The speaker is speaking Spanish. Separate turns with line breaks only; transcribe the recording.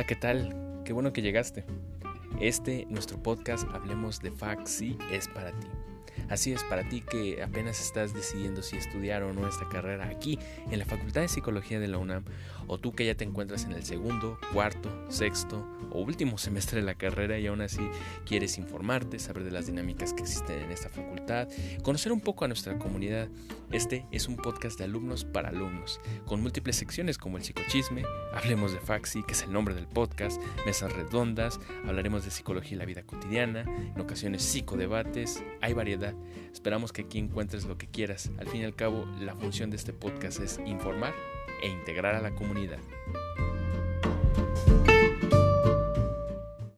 Hola, ¿qué tal? Qué bueno que llegaste. Este, nuestro podcast, Hablemos de Faxi, es para ti. Así es, para ti que apenas estás decidiendo si estudiar o no esta carrera aquí en la Facultad de Psicología de la UNAM, o tú que ya te encuentras en el segundo, cuarto, sexto o último semestre de la carrera y aún así quieres informarte, saber de las dinámicas que existen en esta facultad, conocer un poco a nuestra comunidad. Este es un podcast de alumnos para alumnos, con múltiples secciones como el psicochisme, hablemos de Faxi, que es el nombre del podcast, mesas redondas, hablaremos de psicología y la vida cotidiana, en ocasiones psicodebates, hay variedad Esperamos que aquí encuentres lo que quieras. Al fin y al cabo, la función de este podcast es informar e integrar a la comunidad.